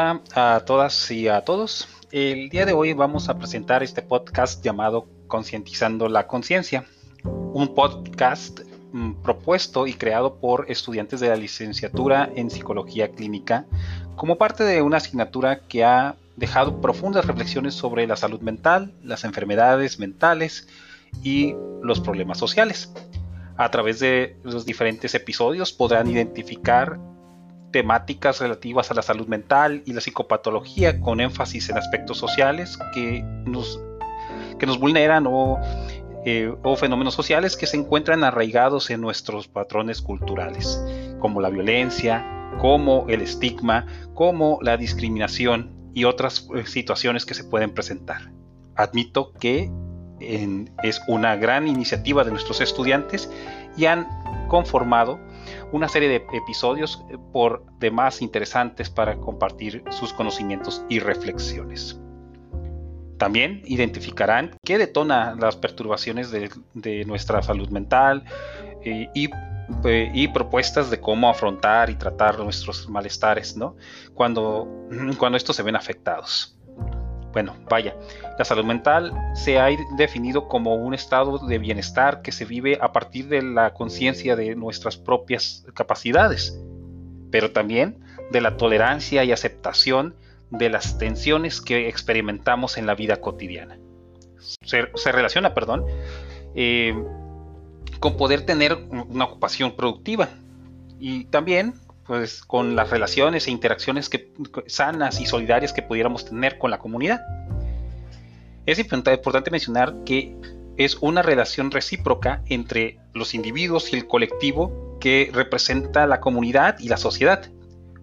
A todas y a todos. El día de hoy vamos a presentar este podcast llamado Concientizando la Conciencia, un podcast mm, propuesto y creado por estudiantes de la licenciatura en Psicología Clínica como parte de una asignatura que ha dejado profundas reflexiones sobre la salud mental, las enfermedades mentales y los problemas sociales. A través de los diferentes episodios podrán identificar temáticas relativas a la salud mental y la psicopatología con énfasis en aspectos sociales que nos, que nos vulneran o, eh, o fenómenos sociales que se encuentran arraigados en nuestros patrones culturales, como la violencia, como el estigma, como la discriminación y otras eh, situaciones que se pueden presentar. Admito que es una gran iniciativa de nuestros estudiantes y han conformado una serie de episodios eh, por demás interesantes para compartir sus conocimientos y reflexiones. También identificarán qué detona las perturbaciones de, nuestra salud mental eh, y, eh, y, propuestas de cómo afrontar y tratar nuestros malestares ¿no? cuando, cuando estos se ven afectados. Bueno, vaya, la salud mental se ha definido como un estado de bienestar que se vive a partir de la conciencia de nuestras propias capacidades, pero también de la tolerancia y aceptación de las tensiones que experimentamos en la vida cotidiana. Se, relaciona, perdón, eh, con poder tener una ocupación productiva y también pues, con las relaciones e interacciones sanas y solidarias que pudiéramos tener con la comunidad. Es importante mencionar que es una relación recíproca entre los individuos y el colectivo que representa la comunidad y la sociedad,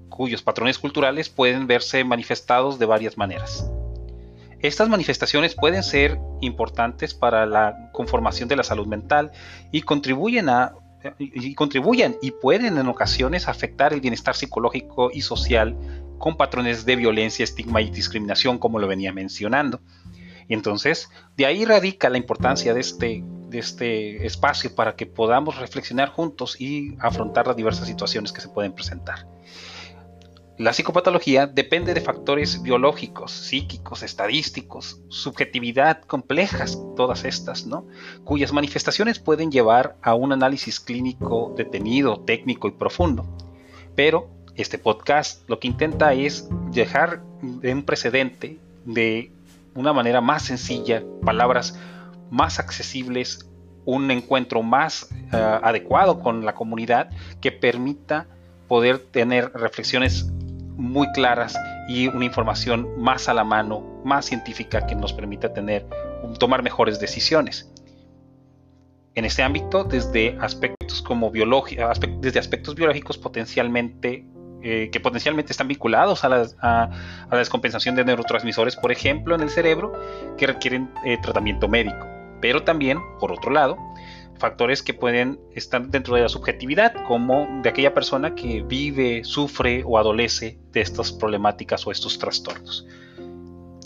cuyos patrones culturales pueden verse manifestados de varias maneras. Estas manifestaciones pueden ser importantes para la conformación de la salud mental y contribuyen a y contribuyen y pueden en ocasiones afectar el bienestar psicológico y social con patrones de violencia, estigma y discriminación, como lo venía mencionando. Y entonces, de ahí radica la importancia de este, de este espacio para que podamos reflexionar juntos y afrontar las diversas situaciones que se pueden presentar. La psicopatología depende de factores biológicos, psíquicos, estadísticos, subjetividad complejas, todas estas, ¿no? Cuyas manifestaciones pueden llevar a un análisis clínico detenido, técnico y profundo. Pero este podcast lo que intenta es dejar un precedente de una manera más sencilla, palabras más accesibles, un encuentro más eh, adecuado con la comunidad que permita poder tener reflexiones muy claras y una información más a la mano, más científica que nos permita tener, tomar mejores decisiones. En este ámbito, desde aspectos como biología, desde aspectos biológicos potencialmente eh, que potencialmente están vinculados a la, a, la, descompensación de neurotransmisores, por ejemplo, en el cerebro, que requieren eh, tratamiento médico. Pero también, por otro lado, factores que pueden estar dentro de la subjetividad, como de aquella persona que vive, sufre o adolece de estas problemáticas o estos trastornos.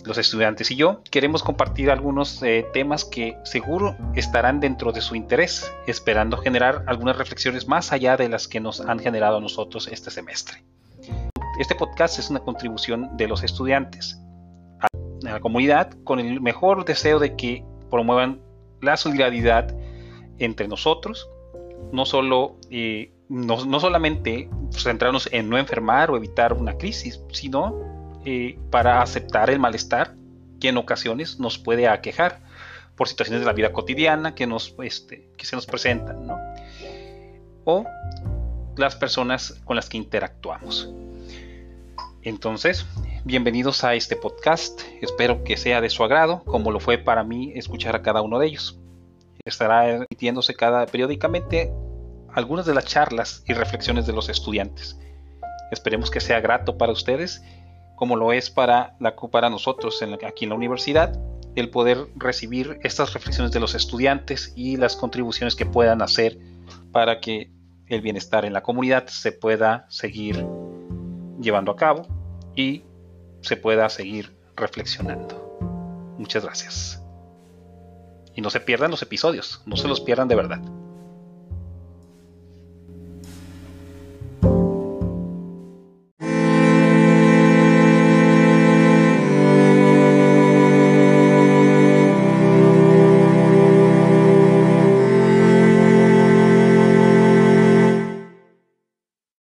Los estudiantes y yo queremos compartir algunos eh, temas que seguro estarán dentro de su interés, esperando generar algunas reflexiones más allá de las que nos han generado a nosotros este semestre. Este podcast es una contribución de los estudiantes a la comunidad con el mejor deseo de que promuevan la solidaridad entre nosotros, no, solo, eh, no, solamente centrarnos en no enfermar o evitar una crisis, sino eh, para aceptar el malestar que en ocasiones nos puede aquejar por situaciones de la vida cotidiana que, nos, este, que se nos presentan, o las personas con las que interactuamos. Entonces, bienvenidos a este podcast. Espero que sea de su agrado, como lo fue para mí escuchar a cada uno de ellos estará emitiéndose cada periódicamente algunas de las charlas y reflexiones de los estudiantes. Esperemos que sea grato para ustedes, como lo es para, para nosotros aquí en la universidad, el poder recibir estas reflexiones de los estudiantes y las contribuciones que puedan hacer para que el bienestar en la comunidad se pueda seguir llevando a cabo y se pueda seguir reflexionando. Muchas gracias. Y no se pierdan los episodios, no se los pierdan de verdad.